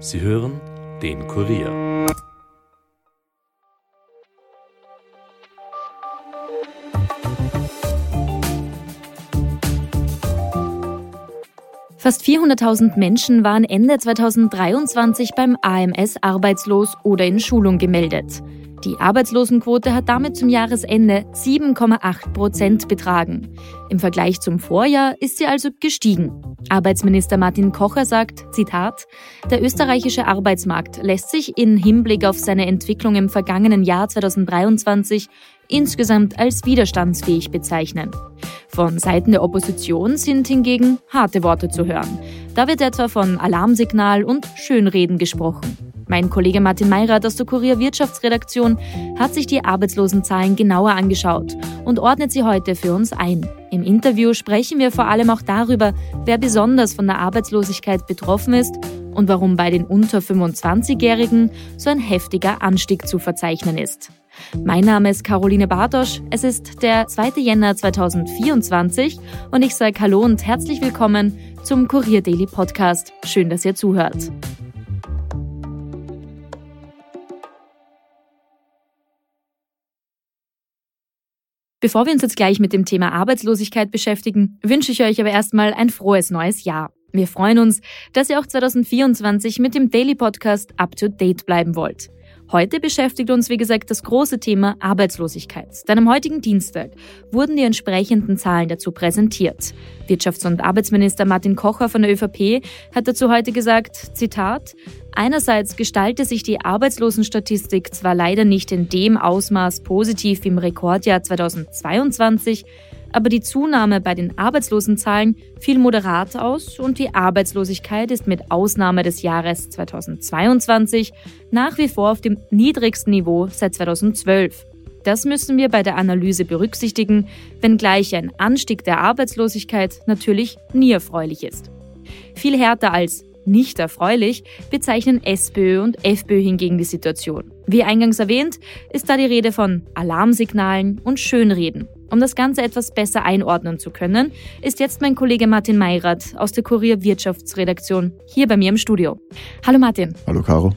Sie hören den Kurier. Fast 400.000 Menschen waren Ende 2023 beim AMS arbeitslos oder in Schulung gemeldet. Die Arbeitslosenquote hat damit zum Jahresende 7,8 Prozent betragen. Im Vergleich zum Vorjahr ist sie also gestiegen. Arbeitsminister Martin Kocher sagt, Zitat, der österreichische Arbeitsmarkt lässt sich in Hinblick auf seine Entwicklung im vergangenen Jahr 2023 insgesamt als widerstandsfähig bezeichnen. Von Seiten der Opposition sind hingegen harte Worte zu hören. Da wird etwa von Alarmsignal und Schönreden gesprochen. Mein Kollege Martin Meirat aus der Kurier Wirtschaftsredaktion hat sich die Arbeitslosenzahlen genauer angeschaut und ordnet sie heute für uns ein. Im Interview sprechen wir vor allem auch darüber, wer besonders von der Arbeitslosigkeit betroffen ist und warum bei den unter 25-Jährigen so ein heftiger Anstieg zu verzeichnen ist. Mein Name ist Caroline Bartosch. Es ist der 2. Jänner 2024 und ich sage Hallo und herzlich willkommen zum Kurier Daily Podcast. Schön, dass ihr zuhört. Bevor wir uns jetzt gleich mit dem Thema Arbeitslosigkeit beschäftigen, wünsche ich euch aber erstmal ein frohes neues Jahr. Wir freuen uns, dass ihr auch 2024 mit dem Daily Podcast up to date bleiben wollt. Heute beschäftigt uns, wie gesagt, das große Thema Arbeitslosigkeit. Denn am heutigen Dienstag wurden die entsprechenden Zahlen dazu präsentiert. Wirtschafts- und Arbeitsminister Martin Kocher von der ÖVP hat dazu heute gesagt, Zitat, Einerseits gestalte sich die Arbeitslosenstatistik zwar leider nicht in dem Ausmaß positiv wie im Rekordjahr 2022, aber die Zunahme bei den Arbeitslosenzahlen fiel moderat aus und die Arbeitslosigkeit ist mit Ausnahme des Jahres 2022 nach wie vor auf dem niedrigsten Niveau seit 2012. Das müssen wir bei der Analyse berücksichtigen, wenngleich ein Anstieg der Arbeitslosigkeit natürlich nie erfreulich ist. Viel härter als nicht erfreulich bezeichnen SPÖ und FPÖ hingegen die Situation. Wie eingangs erwähnt, ist da die Rede von Alarmsignalen und Schönreden. Um das Ganze etwas besser einordnen zu können, ist jetzt mein Kollege Martin Meirat aus der Kurier Wirtschaftsredaktion hier bei mir im Studio. Hallo Martin. Hallo Caro.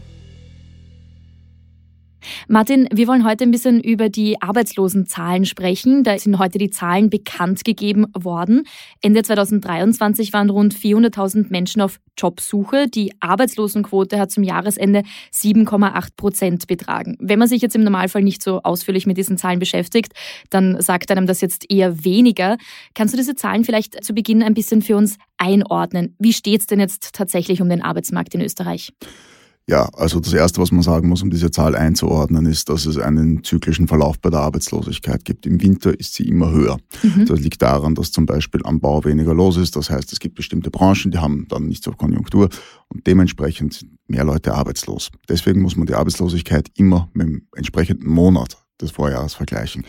Martin, wir wollen heute ein bisschen über die Arbeitslosenzahlen sprechen. Da sind heute die Zahlen bekannt gegeben worden. Ende 2023 waren rund 400.000 Menschen auf Jobsuche. Die Arbeitslosenquote hat zum Jahresende 7,8 Prozent betragen. Wenn man sich jetzt im Normalfall nicht so ausführlich mit diesen Zahlen beschäftigt, dann sagt einem das jetzt eher weniger. Kannst du diese Zahlen vielleicht zu Beginn ein bisschen für uns einordnen? Wie steht es denn jetzt tatsächlich um den Arbeitsmarkt in Österreich? Ja, also das Erste, was man sagen muss, um diese Zahl einzuordnen, ist, dass es einen zyklischen Verlauf bei der Arbeitslosigkeit gibt. Im Winter ist sie immer höher. Mhm. Das liegt daran, dass zum Beispiel am Bau weniger los ist. Das heißt, es gibt bestimmte Branchen, die haben dann nicht so Konjunktur und dementsprechend sind mehr Leute arbeitslos. Deswegen muss man die Arbeitslosigkeit immer mit dem entsprechenden Monat des Vorjahres vergleichen.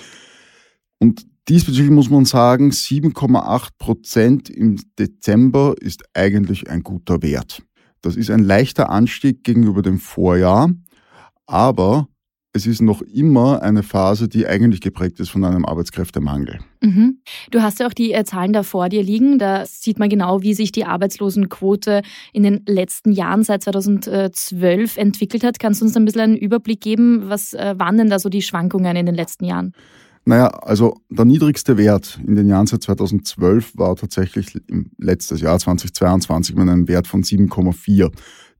Und Diesbezüglich muss man sagen, 7,8 Prozent im Dezember ist eigentlich ein guter Wert. Das ist ein leichter Anstieg gegenüber dem Vorjahr, aber es ist noch immer eine Phase, die eigentlich geprägt ist von einem Arbeitskräftemangel. Mhm. Du hast ja auch die äh, Zahlen da vor dir liegen. Da sieht man genau, wie sich die Arbeitslosenquote in den letzten Jahren seit 2012 entwickelt hat. Kannst du uns ein bisschen einen Überblick geben? Was äh, waren denn da so die Schwankungen in den letzten Jahren? Naja, also der niedrigste Wert in den Jahren seit 2012 war tatsächlich im letztes Jahr 2022 mit einem Wert von 7,4.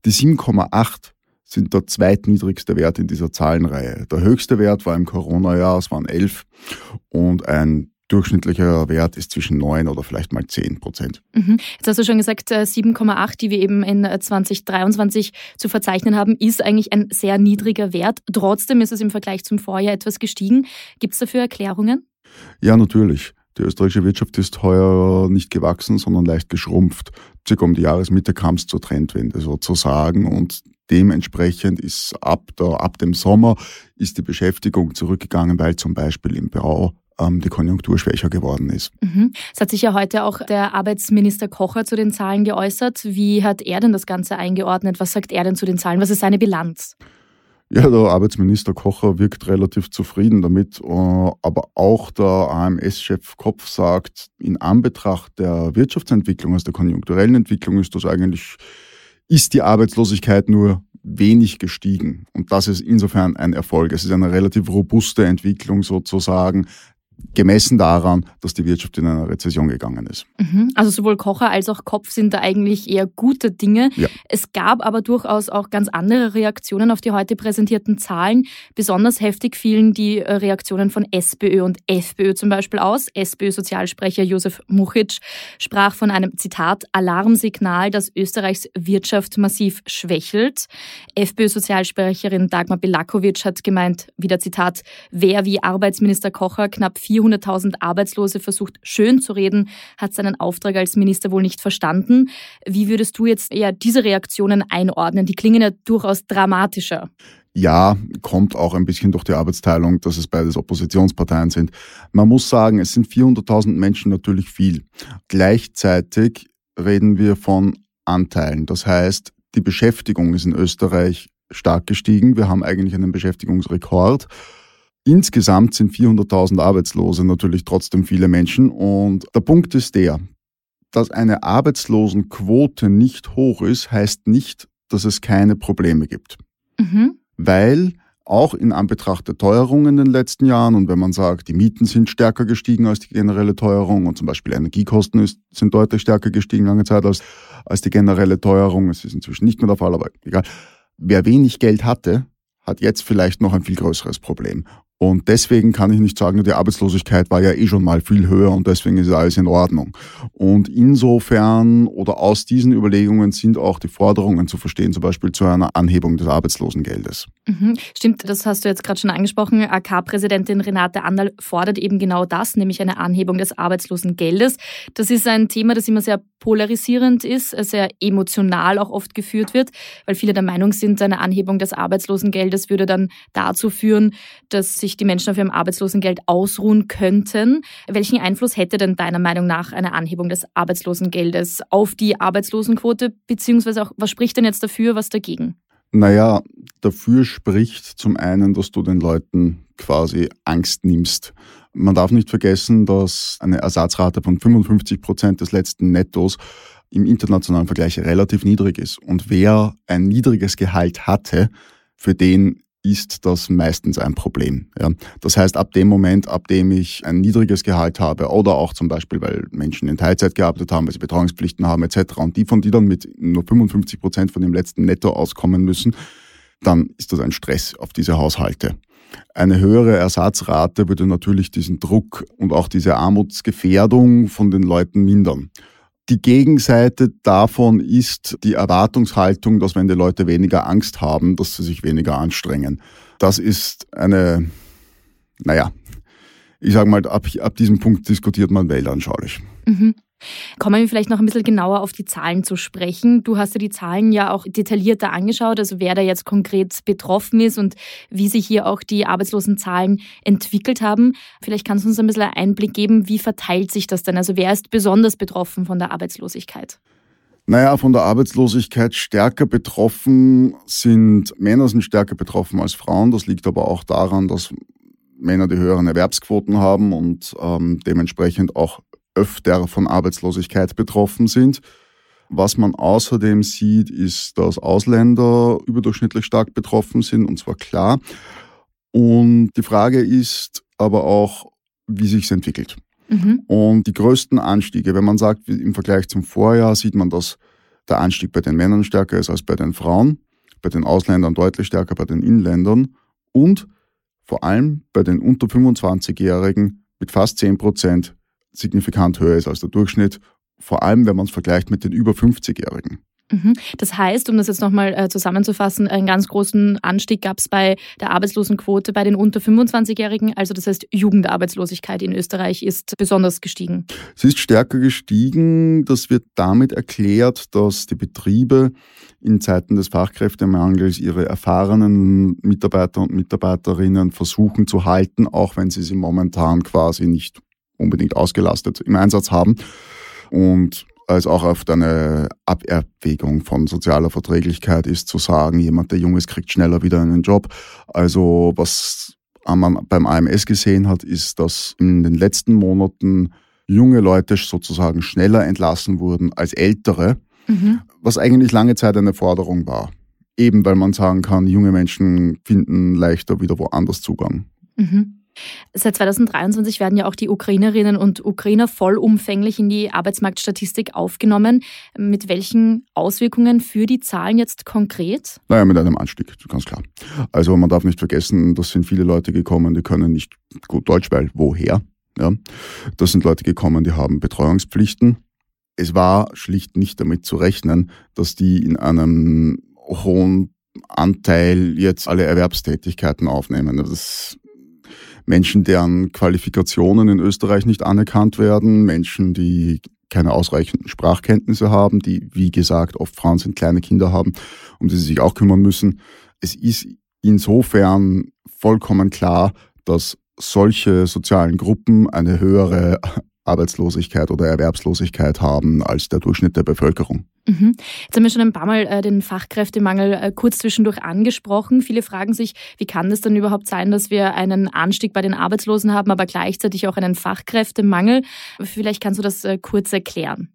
Die 7,8 sind der zweitniedrigste Wert in dieser Zahlenreihe. Der höchste Wert war im Corona-Jahr, es waren 11 und ein durchschnittlicher Wert ist zwischen 9 oder vielleicht mal 10 Prozent. Mhm. Jetzt hast du schon gesagt, 7,8, äh, die wir eben in 2023 äh, zu verzeichnen haben, ist eigentlich ein sehr niedriger Wert. Trotzdem ist es im Vergleich zum Vorjahr etwas gestiegen. Gibt es dafür Erklärungen? Ja, natürlich. Die österreichische Wirtschaft ist heuer nicht gewachsen, sondern leicht geschrumpft. Circa um die Jahresmitte kam es zur Trendwende sozusagen und dementsprechend ist ab, der, ab dem Sommer ist die Beschäftigung zurückgegangen, weil zum Beispiel im Bau die Konjunktur schwächer geworden ist. Mhm. Es hat sich ja heute auch der Arbeitsminister Kocher zu den Zahlen geäußert. Wie hat er denn das Ganze eingeordnet? Was sagt er denn zu den Zahlen? Was ist seine Bilanz? Ja, der Arbeitsminister Kocher wirkt relativ zufrieden damit, äh, aber auch der AMS-Chef Kopf sagt, in Anbetracht der Wirtschaftsentwicklung, also der konjunkturellen Entwicklung, ist das eigentlich ist die Arbeitslosigkeit nur wenig gestiegen. Und das ist insofern ein Erfolg. Es ist eine relativ robuste Entwicklung sozusagen gemessen daran, dass die Wirtschaft in eine Rezession gegangen ist. Mhm. Also sowohl Kocher als auch Kopf sind da eigentlich eher gute Dinge. Ja. Es gab aber durchaus auch ganz andere Reaktionen auf die heute präsentierten Zahlen. Besonders heftig fielen die äh, Reaktionen von SPÖ und FPÖ zum Beispiel aus. SPÖ-Sozialsprecher Josef Muchic sprach von einem Zitat Alarmsignal, das Österreichs Wirtschaft massiv schwächelt. FPÖ-Sozialsprecherin Dagmar Belakovic hat gemeint, wieder Zitat, wer wie Arbeitsminister Kocher knapp 400.000 Arbeitslose versucht schön zu reden, hat seinen Auftrag als Minister wohl nicht verstanden. Wie würdest du jetzt eher diese Reaktionen einordnen? Die klingen ja durchaus dramatischer. Ja, kommt auch ein bisschen durch die Arbeitsteilung, dass es beides Oppositionsparteien sind. Man muss sagen, es sind 400.000 Menschen natürlich viel. Gleichzeitig reden wir von Anteilen. Das heißt, die Beschäftigung ist in Österreich stark gestiegen. Wir haben eigentlich einen Beschäftigungsrekord. Insgesamt sind 400.000 Arbeitslose natürlich trotzdem viele Menschen. Und der Punkt ist der, dass eine Arbeitslosenquote nicht hoch ist, heißt nicht, dass es keine Probleme gibt. Mhm. Weil auch in Anbetracht der Teuerung in den letzten Jahren und wenn man sagt, die Mieten sind stärker gestiegen als die generelle Teuerung und zum Beispiel Energiekosten ist, sind deutlich stärker gestiegen lange Zeit als, als die generelle Teuerung. Es ist inzwischen nicht mehr der Fall, aber egal. Wer wenig Geld hatte, hat jetzt vielleicht noch ein viel größeres Problem. Und deswegen kann ich nicht sagen, die Arbeitslosigkeit war ja eh schon mal viel höher und deswegen ist alles in Ordnung. Und insofern oder aus diesen Überlegungen sind auch die Forderungen zu verstehen, zum Beispiel zu einer Anhebung des Arbeitslosengeldes. Mhm. Stimmt, das hast du jetzt gerade schon angesprochen. AK-Präsidentin Renate Anderl fordert eben genau das, nämlich eine Anhebung des Arbeitslosengeldes. Das ist ein Thema, das immer sehr polarisierend ist, sehr emotional auch oft geführt wird, weil viele der Meinung sind, eine Anhebung des Arbeitslosengeldes würde dann dazu führen, dass sich die Menschen auf ihrem Arbeitslosengeld ausruhen könnten. Welchen Einfluss hätte denn deiner Meinung nach eine Anhebung des Arbeitslosengeldes auf die Arbeitslosenquote, beziehungsweise auch, was spricht denn jetzt dafür, was dagegen? Naja, dafür spricht zum einen, dass du den Leuten quasi Angst nimmst. Man darf nicht vergessen, dass eine Ersatzrate von 55 Prozent des letzten Nettos im internationalen Vergleich relativ niedrig ist. Und wer ein niedriges Gehalt hatte, für den ist das meistens ein Problem. Ja. Das heißt, ab dem Moment, ab dem ich ein niedriges Gehalt habe oder auch zum Beispiel, weil Menschen in Teilzeit gearbeitet haben, weil sie Betreuungspflichten haben etc. und die von die dann mit nur 55 Prozent von dem letzten Netto auskommen müssen, dann ist das ein Stress auf diese Haushalte. Eine höhere Ersatzrate würde natürlich diesen Druck und auch diese Armutsgefährdung von den Leuten mindern. Die Gegenseite davon ist die Erwartungshaltung, dass wenn die Leute weniger Angst haben, dass sie sich weniger anstrengen. Das ist eine, naja, ich sage mal, ab, ab diesem Punkt diskutiert man weltanschaulich. Mhm. Kommen wir vielleicht noch ein bisschen genauer auf die Zahlen zu sprechen. Du hast dir die Zahlen ja auch detaillierter angeschaut, also wer da jetzt konkret betroffen ist und wie sich hier auch die Arbeitslosenzahlen entwickelt haben. Vielleicht kannst du uns ein bisschen einen Einblick geben, wie verteilt sich das denn? Also wer ist besonders betroffen von der Arbeitslosigkeit? Naja, von der Arbeitslosigkeit stärker betroffen sind Männer sind stärker betroffen als Frauen. Das liegt aber auch daran, dass Männer die höheren Erwerbsquoten haben und ähm, dementsprechend auch öfter von Arbeitslosigkeit betroffen sind. Was man außerdem sieht, ist, dass Ausländer überdurchschnittlich stark betroffen sind, und zwar klar. Und die Frage ist aber auch, wie sich es entwickelt. Mhm. Und die größten Anstiege, wenn man sagt, im Vergleich zum Vorjahr sieht man, dass der Anstieg bei den Männern stärker ist als bei den Frauen, bei den Ausländern deutlich stärker bei den Inländern und vor allem bei den unter 25-Jährigen mit fast 10 Prozent signifikant höher ist als der Durchschnitt, vor allem wenn man es vergleicht mit den über 50-Jährigen. Mhm. Das heißt, um das jetzt nochmal äh, zusammenzufassen, einen ganz großen Anstieg gab es bei der Arbeitslosenquote bei den unter 25-Jährigen. Also das heißt, Jugendarbeitslosigkeit in Österreich ist besonders gestiegen. Sie ist stärker gestiegen. Das wird damit erklärt, dass die Betriebe in Zeiten des Fachkräftemangels ihre erfahrenen Mitarbeiter und Mitarbeiterinnen versuchen zu halten, auch wenn sie sie momentan quasi nicht unbedingt ausgelastet im Einsatz haben. Und als auch oft eine Abwägung von sozialer Verträglichkeit ist zu sagen, jemand, der jung ist, kriegt schneller wieder einen Job. Also was man beim AMS gesehen hat, ist, dass in den letzten Monaten junge Leute sozusagen schneller entlassen wurden als ältere. Mhm. Was eigentlich lange Zeit eine Forderung war. Eben weil man sagen kann, junge Menschen finden leichter wieder woanders Zugang. Mhm. Seit 2023 werden ja auch die Ukrainerinnen und Ukrainer vollumfänglich in die Arbeitsmarktstatistik aufgenommen. Mit welchen Auswirkungen für die Zahlen jetzt konkret? Naja, mit einem Anstieg, ganz klar. Also man darf nicht vergessen, das sind viele Leute gekommen, die können nicht gut Deutsch, weil woher? Ja, das sind Leute gekommen, die haben Betreuungspflichten. Es war schlicht nicht damit zu rechnen, dass die in einem hohen Anteil jetzt alle Erwerbstätigkeiten aufnehmen. Das Menschen, deren Qualifikationen in Österreich nicht anerkannt werden, Menschen, die keine ausreichenden Sprachkenntnisse haben, die, wie gesagt, oft Frauen sind, kleine Kinder haben, um die sie sich auch kümmern müssen. Es ist insofern vollkommen klar, dass solche sozialen Gruppen eine höhere Arbeitslosigkeit oder Erwerbslosigkeit haben als der Durchschnitt der Bevölkerung. Mhm. Jetzt haben wir schon ein paar Mal äh, den Fachkräftemangel äh, kurz zwischendurch angesprochen. Viele fragen sich, wie kann es denn überhaupt sein, dass wir einen Anstieg bei den Arbeitslosen haben, aber gleichzeitig auch einen Fachkräftemangel? Vielleicht kannst du das äh, kurz erklären.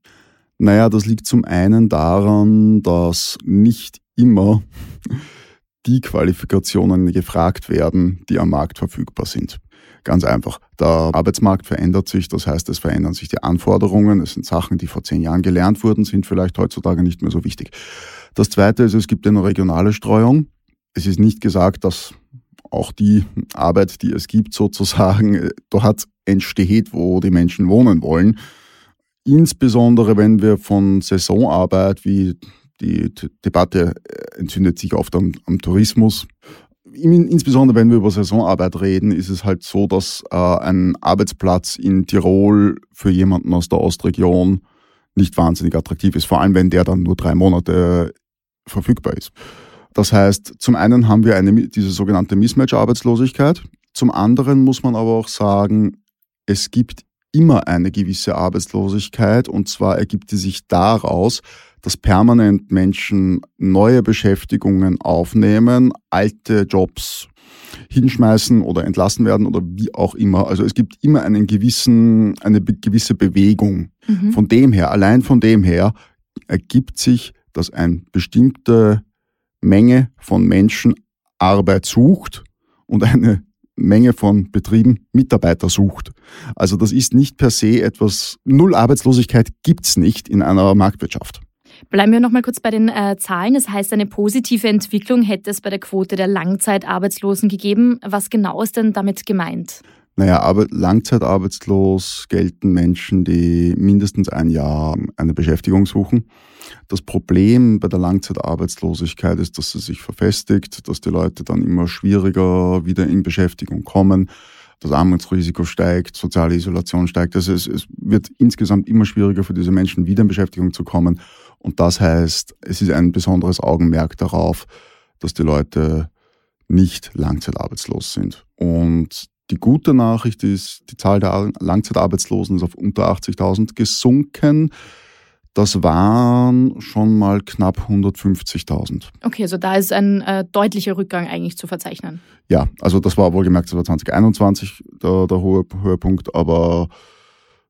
Naja, das liegt zum einen daran, dass nicht immer die Qualifikationen gefragt werden, die am Markt verfügbar sind. Ganz einfach. Der Arbeitsmarkt verändert sich, das heißt, es verändern sich die Anforderungen. Es sind Sachen, die vor zehn Jahren gelernt wurden, sind vielleicht heutzutage nicht mehr so wichtig. Das Zweite ist, es gibt eine regionale Streuung. Es ist nicht gesagt, dass auch die Arbeit, die es gibt, sozusagen dort entsteht, wo die Menschen wohnen wollen. Insbesondere wenn wir von Saisonarbeit, wie die Debatte entzündet sich oft am, am Tourismus, insbesondere wenn wir über Saisonarbeit reden, ist es halt so, dass äh, ein Arbeitsplatz in Tirol für jemanden aus der Ostregion nicht wahnsinnig attraktiv ist, vor allem wenn der dann nur drei Monate verfügbar ist. Das heißt, zum einen haben wir eine, diese sogenannte Mismatch-Arbeitslosigkeit, zum anderen muss man aber auch sagen, es gibt immer eine gewisse Arbeitslosigkeit und zwar ergibt die sich daraus, dass permanent Menschen neue Beschäftigungen aufnehmen, alte Jobs hinschmeißen oder entlassen werden oder wie auch immer. Also es gibt immer einen gewissen, eine gewisse Bewegung. Mhm. Von dem her, allein von dem her ergibt sich, dass eine bestimmte Menge von Menschen Arbeit sucht und eine Menge von Betrieben Mitarbeiter sucht. Also das ist nicht per se etwas, Null Arbeitslosigkeit gibt's nicht in einer Marktwirtschaft. Bleiben wir noch mal kurz bei den äh, Zahlen. Das heißt, eine positive Entwicklung hätte es bei der Quote der Langzeitarbeitslosen gegeben. Was genau ist denn damit gemeint? Naja, aber langzeitarbeitslos gelten Menschen, die mindestens ein Jahr eine Beschäftigung suchen. Das Problem bei der Langzeitarbeitslosigkeit ist, dass sie sich verfestigt, dass die Leute dann immer schwieriger wieder in Beschäftigung kommen. Das Armutsrisiko steigt, soziale Isolation steigt. Also es, es wird insgesamt immer schwieriger für diese Menschen, wieder in Beschäftigung zu kommen. Und das heißt, es ist ein besonderes Augenmerk darauf, dass die Leute nicht langzeitarbeitslos sind. Und die gute Nachricht ist, die Zahl der Langzeitarbeitslosen ist auf unter 80.000 gesunken. Das waren schon mal knapp 150.000. Okay, also da ist ein äh, deutlicher Rückgang eigentlich zu verzeichnen. Ja, also das war wohlgemerkt, das war 2021 der, der hohe Höhepunkt, aber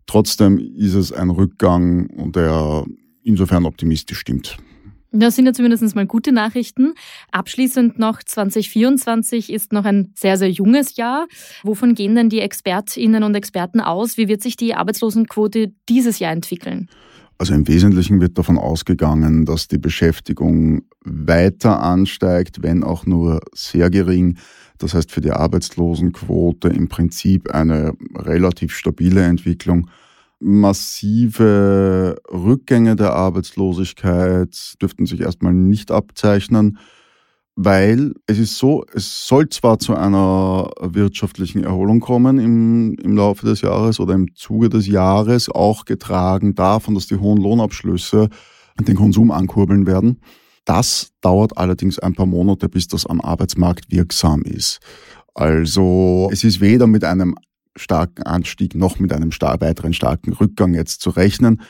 trotzdem ist es ein Rückgang und der insofern optimistisch stimmt. Das sind ja zumindest mal gute Nachrichten. Abschließend noch 2024 ist noch ein sehr, sehr junges Jahr. Wovon gehen denn die Expertinnen und Experten aus? Wie wird sich die Arbeitslosenquote dieses Jahr entwickeln? Also im Wesentlichen wird davon ausgegangen, dass die Beschäftigung weiter ansteigt, wenn auch nur sehr gering. Das heißt für die Arbeitslosenquote im Prinzip eine relativ stabile Entwicklung Massive Rückgänge der Arbeitslosigkeit dürften sich erstmal nicht abzeichnen, weil es ist so, es soll zwar zu einer wirtschaftlichen Erholung kommen im, im Laufe des Jahres oder im Zuge des Jahres, auch getragen davon, dass die hohen Lohnabschlüsse den Konsum ankurbeln werden. Das dauert allerdings ein paar Monate, bis das am Arbeitsmarkt wirksam ist. Also es ist weder mit einem starken Anstieg noch mit einem weiteren starken Rückgang jetzt zu rechnen.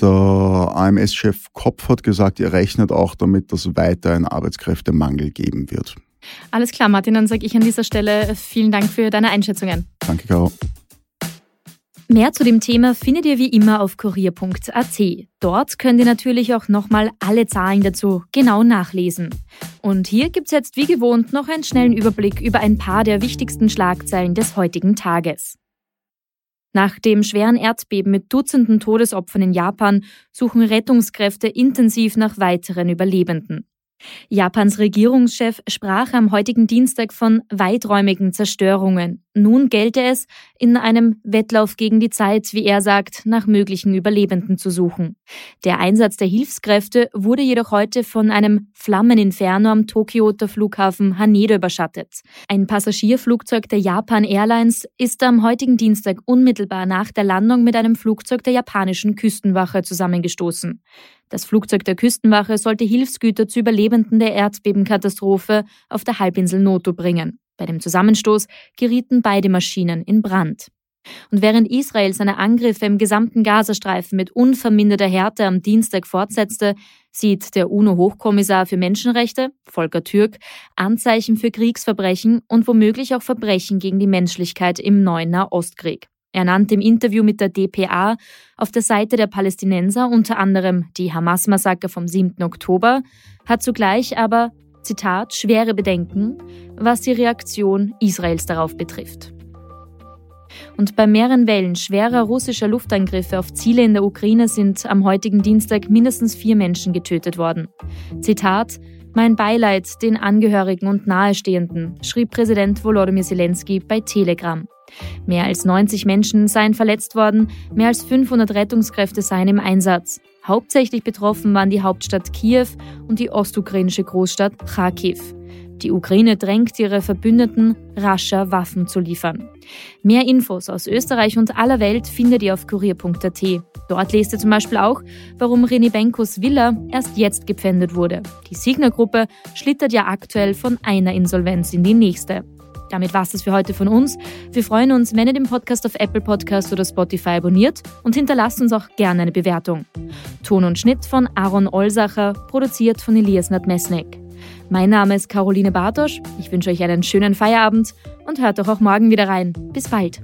Der AMS-Chef Kopf hat gesagt, er rechnet auch damit, dass es weiter einen Arbeitskräftemangel geben wird. Alles klar, Martin, dann sage ich an dieser Stelle vielen Dank für deine Einschätzungen. Danke, Caro. Mehr zu dem Thema findet ihr wie immer auf kurier.at. Dort könnt ihr natürlich auch nochmal alle Zahlen dazu genau nachlesen. Und hier gibt's jetzt wie gewohnt noch einen schnellen Überblick über ein paar der wichtigsten Schlagzeilen des heutigen Tages. Nach dem schweren Erdbeben mit Dutzenden Todesopfern in Japan suchen Rettungskräfte intensiv nach weiteren Überlebenden. Japans Regierungschef sprach am heutigen Dienstag von weiträumigen Zerstörungen. Nun gelte es, in einem Wettlauf gegen die Zeit, wie er sagt, nach möglichen Überlebenden zu suchen. Der Einsatz der Hilfskräfte wurde jedoch heute von einem Flammeninferno am Tokioter Flughafen Haneda überschattet. Ein Passagierflugzeug der Japan Airlines ist am heutigen Dienstag unmittelbar nach der Landung mit einem Flugzeug der japanischen Küstenwache zusammengestoßen. Das Flugzeug der Küstenwache sollte Hilfsgüter zu Überlebenden der Erdbebenkatastrophe auf der Halbinsel Noto bringen. Bei dem Zusammenstoß gerieten beide Maschinen in Brand. Und während Israel seine Angriffe im gesamten Gazastreifen mit unverminderter Härte am Dienstag fortsetzte, sieht der UNO-Hochkommissar für Menschenrechte, Volker Türk, Anzeichen für Kriegsverbrechen und womöglich auch Verbrechen gegen die Menschlichkeit im neuen Nahostkrieg. Er nannte im Interview mit der DPA auf der Seite der Palästinenser unter anderem die Hamas-Massaker vom 7. Oktober, hat zugleich aber Zitat, schwere Bedenken, was die Reaktion Israels darauf betrifft. Und bei mehreren Wellen schwerer russischer Luftangriffe auf Ziele in der Ukraine sind am heutigen Dienstag mindestens vier Menschen getötet worden. Zitat, mein Beileid den Angehörigen und Nahestehenden, schrieb Präsident Volodymyr Zelensky bei Telegram. Mehr als 90 Menschen seien verletzt worden, mehr als 500 Rettungskräfte seien im Einsatz. Hauptsächlich betroffen waren die Hauptstadt Kiew und die ostukrainische Großstadt Kharkiv. Die Ukraine drängt ihre Verbündeten, rascher Waffen zu liefern. Mehr Infos aus Österreich und aller Welt findet ihr auf kurier.at. Dort lest ihr zum Beispiel auch, warum René Benkos Villa erst jetzt gepfändet wurde. Die Signer-Gruppe schlittert ja aktuell von einer Insolvenz in die nächste. Damit war es für heute von uns. Wir freuen uns, wenn ihr den Podcast auf Apple Podcast oder Spotify abonniert und hinterlasst uns auch gerne eine Bewertung. Ton und Schnitt von Aaron Olsacher, produziert von Elias Nadmesnik. Mein Name ist Caroline Bartosch. Ich wünsche euch einen schönen Feierabend und hört doch auch morgen wieder rein. Bis bald.